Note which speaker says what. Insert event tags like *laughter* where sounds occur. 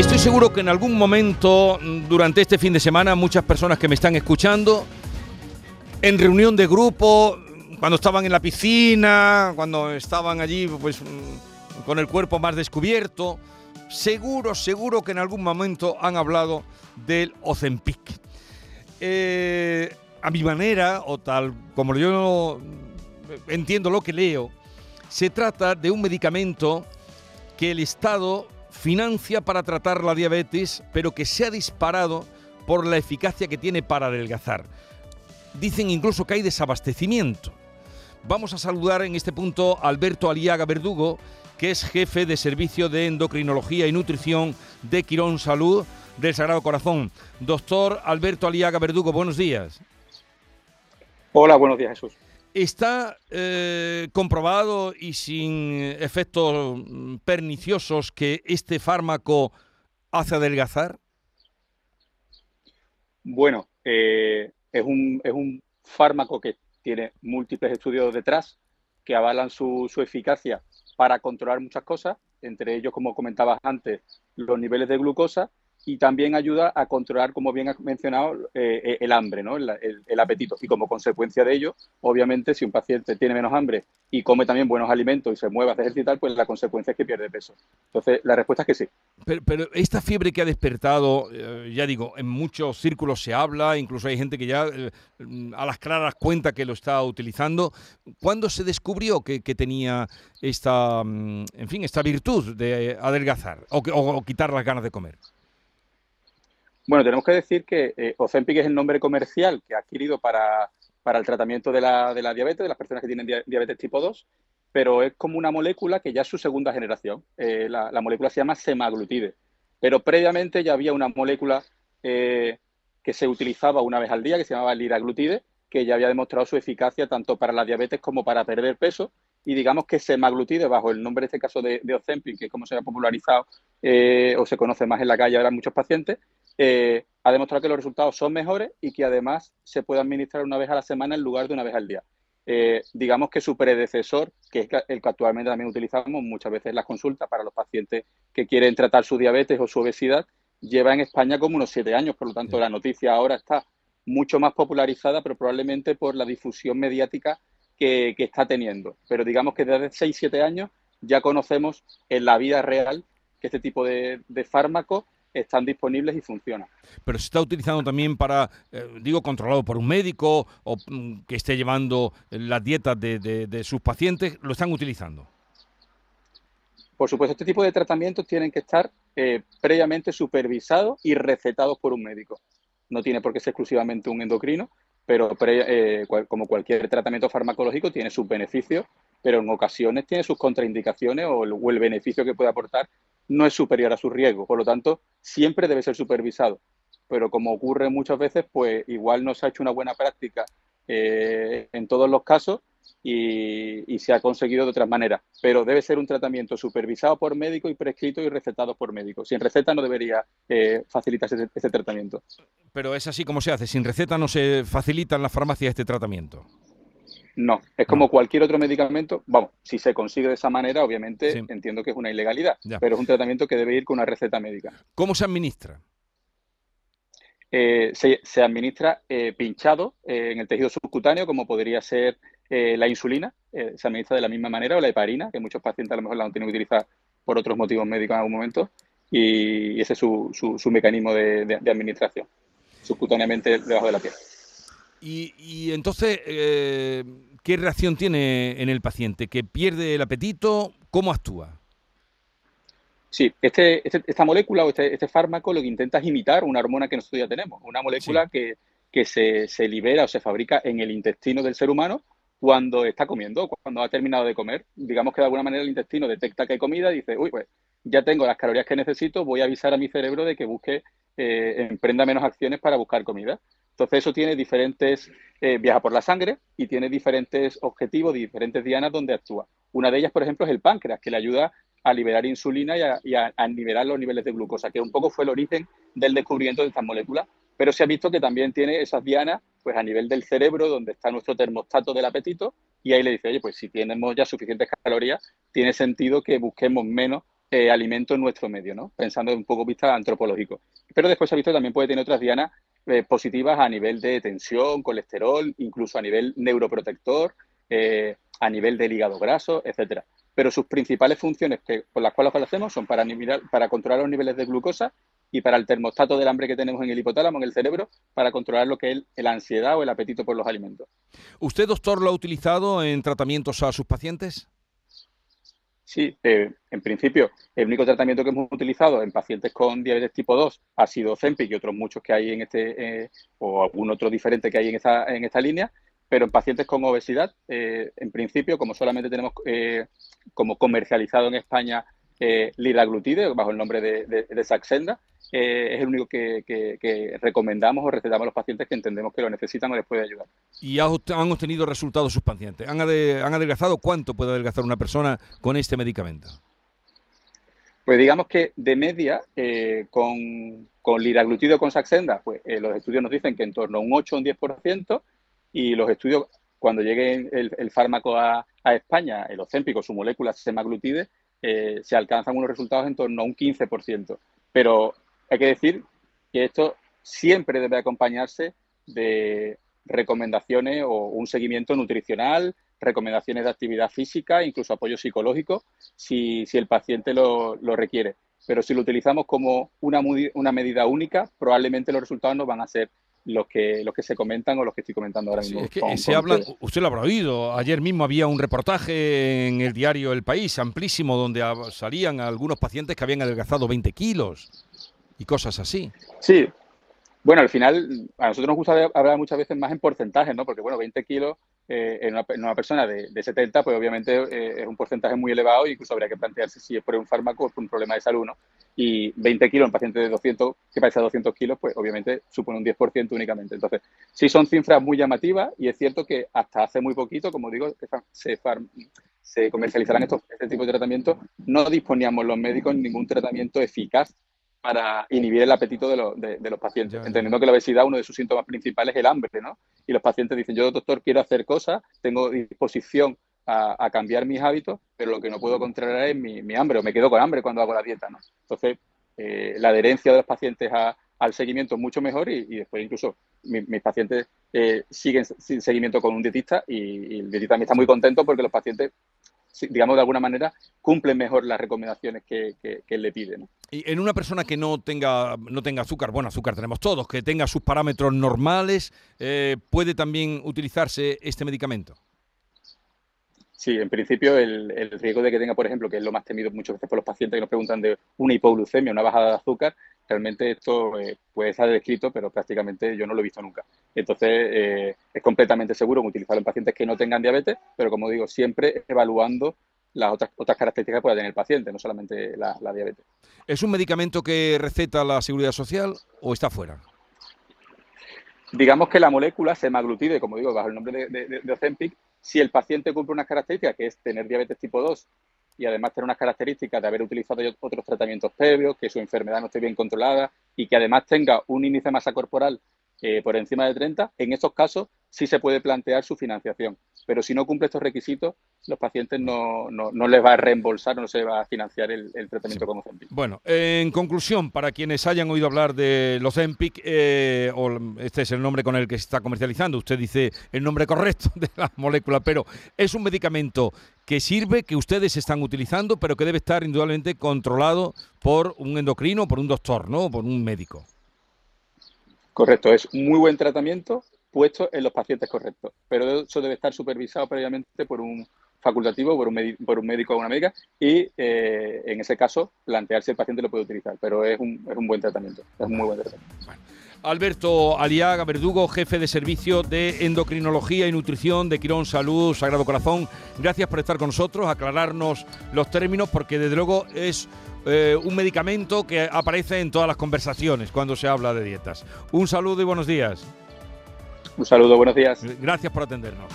Speaker 1: Estoy seguro que en algún momento mm, durante este fin de semana muchas personas que me están escuchando, en reunión de grupo, cuando estaban en la piscina, cuando estaban allí pues mm, con el cuerpo más descubierto, seguro, seguro que en algún momento han hablado del Ozempic. Eh, a mi manera, o tal como yo entiendo lo que leo, se trata de un medicamento que el Estado financia para tratar la diabetes, pero que se ha disparado por la eficacia que tiene para adelgazar. Dicen incluso que hay desabastecimiento. Vamos a saludar en este punto a Alberto Aliaga Verdugo, que es jefe de servicio de endocrinología y nutrición de Quirón Salud del Sagrado Corazón. Doctor Alberto Aliaga Verdugo, buenos días.
Speaker 2: Hola, buenos días, Jesús.
Speaker 1: ¿Está eh, comprobado y sin efectos perniciosos que este fármaco hace adelgazar?
Speaker 2: Bueno, eh, es, un, es, un, fármaco que tiene múltiples estudios detrás que avalan su, su eficacia para controlar muchas cosas, entre ellos, como comentabas antes, los niveles de glucosa y también ayuda a controlar, como bien has mencionado, eh, eh, el hambre, ¿no? El, apetito. Y como consecuencia de ello, obviamente, si un paciente tiene menos hambre y come también buenos alimentos y se mueve a ejercitar, pues la consecuencia es que pierde peso. Entonces, la respuesta es que sí.
Speaker 1: Pero, esta fiebre que ha despertado, eh, ya digo, en muchos círculos se habla, incluso hay gente que ya a las claras cuenta que lo está utilizando. ¿Cuándo se descubrió que, tenía esta, mm, en fin, esta virtud de adelgazar o quitar las ganas de comer?
Speaker 2: Bueno, tenemos que decir que eh, Ozempic es el nombre comercial que ha adquirido para, el tratamiento de la, diabetes, de las personas que tienen diabetes tipo 2, pero es como una molécula que ya es su segunda generación. Eh, la, molécula se llama semaglutide, pero previamente ya había una molécula eh, que se utilizaba una vez al día, que se llamaba liraglutide, que ya había demostrado su eficacia tanto para la diabetes como para perder peso. Y digamos que semaglutide, bajo el nombre, en este caso, de, de Ozempic, que es como se ha popularizado o se conoce más en la calle ahora muchos pacientes, eh, ha demostrado que los resultados son mejores y que además se puede administrar una vez a la semana en lugar de una vez al día. Eh, digamos que su predecesor, que es el que actualmente también utilizamos muchas veces en las consultas para los pacientes que quieren tratar su diabetes o su obesidad, lleva en España como unos siete años, por lo tanto la noticia ahora está mucho más popularizada, pero probablemente por la difusión mediática que, está teniendo. Pero digamos que desde seis, siete años ya conocemos en la vida real que este tipo de, de fármacos están disponibles y funcionan.
Speaker 1: Pero se está utilizando también para, eh, digo, controlado por un médico o mm, que esté llevando las dietas de, sus pacientes, lo están utilizando.
Speaker 2: Por supuesto, este tipo de tratamientos tienen que estar eh, previamente supervisados y recetados por un médico. No tiene por qué ser exclusivamente un endocrino, pero eh, como cualquier tratamiento farmacológico tiene sus beneficios, pero en ocasiones tiene sus contraindicaciones o el beneficio que puede aportar no es superior a su riesgo. Por lo tanto, siempre debe ser supervisado. Pero como ocurre muchas veces, pues igual no se ha hecho una buena práctica eh, en todos los casos y, se ha conseguido de otras maneras. Pero debe ser un tratamiento supervisado por médico y prescrito y recetado por médico. Sin receta no debería eh, facilitarse ese, tratamiento.
Speaker 1: Pero es así como se hace. Sin receta no se facilita en la farmacia este tratamiento.
Speaker 2: No, es como cualquier otro medicamento. Vamos, si se consigue de esa manera, obviamente entiendo que es una ilegalidad, pero es un tratamiento que debe ir con una receta médica.
Speaker 1: ¿Cómo se administra?
Speaker 2: Eh, se, administra eh, pinchado eh, en el tejido subcutáneo, como podría ser la insulina. se administra de la misma manera, o la heparina, que muchos pacientes a lo mejor la han tenido que utilizar por otros motivos médicos en algún momento. Y ese es su, su, mecanismo de, de administración, subcutáneamente debajo de la piel.
Speaker 1: Y, entonces, eh, ¿qué reacción tiene en el paciente? ¿Que pierde el apetito? ¿Cómo actúa?
Speaker 2: Sí, este, este esta molécula o este, este, fármaco lo que intenta es imitar una hormona que nosotros ya tenemos, una molécula que, se, se, libera o se fabrica en el intestino del ser humano cuando está comiendo, cuando ha terminado de comer. Digamos que de alguna manera el intestino detecta que hay comida y dice, uy, pues ya tengo las calorías que necesito, voy a avisar a mi cerebro de que busque, eh, emprenda menos acciones para buscar comida. Entonces eso tiene diferentes, eh, viaja por la sangre y tiene diferentes objetivos, diferentes dianas donde actúa. Una de ellas, por ejemplo, es el páncreas, que le ayuda a liberar insulina y a, liberar los niveles de glucosa, que un poco fue el origen del descubrimiento de estas moléculas. Pero se ha visto que también tiene esas dianas pues a nivel del cerebro, donde está nuestro termostato del apetito, y ahí le dice, oye, pues si tenemos ya suficientes calorías, tiene sentido que busquemos menos eh, alimento en nuestro medio, ¿no? Pensando un poco vista antropológico. Pero después se ha visto que también puede tener otras dianas eh, positivas a nivel de tensión, colesterol, incluso a nivel neuroprotector, eh, a nivel del hígado graso, etcétera. Pero sus principales funciones que, por las cuales lo hacemos son para, para controlar los niveles de glucosa y para el termostato del hambre que tenemos en el hipotálamo, en el cerebro, para controlar lo que es la ansiedad o el apetito por los alimentos.
Speaker 1: ¿Usted, doctor, lo ha utilizado en tratamientos a sus pacientes?
Speaker 2: Sí, eh, en principio, el único tratamiento que hemos utilizado en pacientes con diabetes tipo 2 ha sido Zempic y otros muchos que hay en este, eh, o algún otro diferente que hay en esta, en esta línea, pero en pacientes con obesidad, eh, en principio, como solamente tenemos como comercializado en España liraglutide, bajo el nombre de, de Saxenda, eh, es el único que, recomendamos o recetamos a los pacientes que entendemos que lo necesitan o les puede ayudar.
Speaker 1: ¿Y han obtenido resultados sus pacientes? ¿Han, adelgazado? ¿Cuánto puede adelgazar una persona con este medicamento?
Speaker 2: Pues digamos que de media, eh, con, con liraglutido con Saxenda, pues eh, los estudios nos dicen que en torno a un 8 o un 10%, y los estudios, cuando llegue el, fármaco a, España, el océmpico, su molécula semaglutide, se alcanzan unos resultados en torno a un 15%. Pero hay que decir que esto siempre debe acompañarse de recomendaciones o un seguimiento nutricional, recomendaciones de actividad física, incluso apoyo psicológico, si, el paciente lo, requiere. Pero si lo utilizamos como una, una medida única, probablemente los resultados no van a ser los que, los que se comentan o los que estoy comentando ahora mismo.
Speaker 1: es que se habla, usted lo habrá oído, ayer mismo había un reportaje en el diario El País, amplísimo, donde salían algunos pacientes que habían adelgazado 20 kilos y cosas así.
Speaker 2: Sí. Bueno, al final, a nosotros nos gusta hablar muchas veces más en porcentajes, ¿no? Porque, bueno, 20 kilos eh, en, una, persona de, 70, pues obviamente eh, es un porcentaje muy elevado e incluso habría que plantearse si es por un fármaco o por un problema de salud, ¿no? Y 20 kilos en paciente de 200, que pesa 200 kilos, pues obviamente supone un 10% únicamente. Entonces, sí son cifras muy llamativas y es cierto que hasta hace muy poquito, como digo, se, se comercializarán estos, este tipo de tratamientos, no disponíamos los médicos ningún tratamiento eficaz para inhibir el apetito de, de, los pacientes, entendiendo que la obesidad, uno de sus síntomas principales es el hambre, ¿no? Y los pacientes dicen, yo doctor quiero hacer cosas, tengo disposición a, cambiar mis hábitos, pero lo que no puedo controlar es mi, hambre, o me quedo con hambre cuando hago la dieta, ¿no? Entonces, eh, la adherencia de los pacientes al seguimiento es mucho mejor y, después incluso mis pacientes eh, siguen sin seguimiento con un dietista y, y el dietista también está muy contento porque los pacientes digamos, de alguna manera, cumplen mejor las recomendaciones que, él le pide.
Speaker 1: Y en una persona que no tenga, no tenga azúcar, bueno, azúcar tenemos todos, que tenga sus parámetros normales, eh, ¿puede también utilizarse este medicamento?
Speaker 2: Sí, en principio el, el, riesgo de que tenga, por ejemplo, que es lo más temido muchas veces por los pacientes que nos preguntan de una hipoglucemia, una bajada de azúcar, realmente esto eh, puede estar descrito, pero prácticamente yo no lo he visto nunca. Entonces, eh, es completamente seguro utilizarlo en pacientes que no tengan diabetes, pero como digo, siempre evaluando las otras, otras características que pueda tener el paciente, no solamente la, diabetes.
Speaker 1: ¿Es un medicamento que receta la Seguridad Social o está fuera?
Speaker 2: Digamos que la molécula semaglutide, como digo, bajo el nombre de, de, de Ozempic, si el paciente cumple unas características, que es tener diabetes tipo 2 y además tener unas características de haber utilizado otros tratamientos previos, que su enfermedad no esté bien controlada y que además tenga un índice de masa corporal eh, por encima de 30, en estos casos sí se puede plantear su financiación. Pero si no cumple estos requisitos, los pacientes no, no, no les va a reembolsar, no se va a financiar el, tratamiento con Ozempic.
Speaker 1: Bueno, en conclusión, para quienes hayan oído hablar de los Ozempic, eh, o este es el nombre con el que se está comercializando, usted dice el nombre correcto *laughs* de la molécula, pero es un medicamento que sirve, que ustedes están utilizando, pero que debe estar indudablemente controlado por un endocrino, por un doctor, ¿no? Por un médico.
Speaker 2: Correcto, es muy buen tratamiento puesto en los pacientes correctos, pero eso debe estar supervisado previamente por un facultativo, por un, por un médico o una médica y eh, en ese caso plantear si el paciente lo puede utilizar, pero es un, es un buen tratamiento, es un muy buen tratamiento.
Speaker 1: Alberto Aliaga Verdugo, jefe de servicio de endocrinología y nutrición de Quirón Salud Sagrado Corazón. Gracias por estar con nosotros, aclararnos los términos, porque desde luego es eh, un medicamento que aparece en todas las conversaciones cuando se habla de dietas. Un saludo y buenos días.
Speaker 2: Un saludo, buenos días.
Speaker 1: Gracias por atendernos.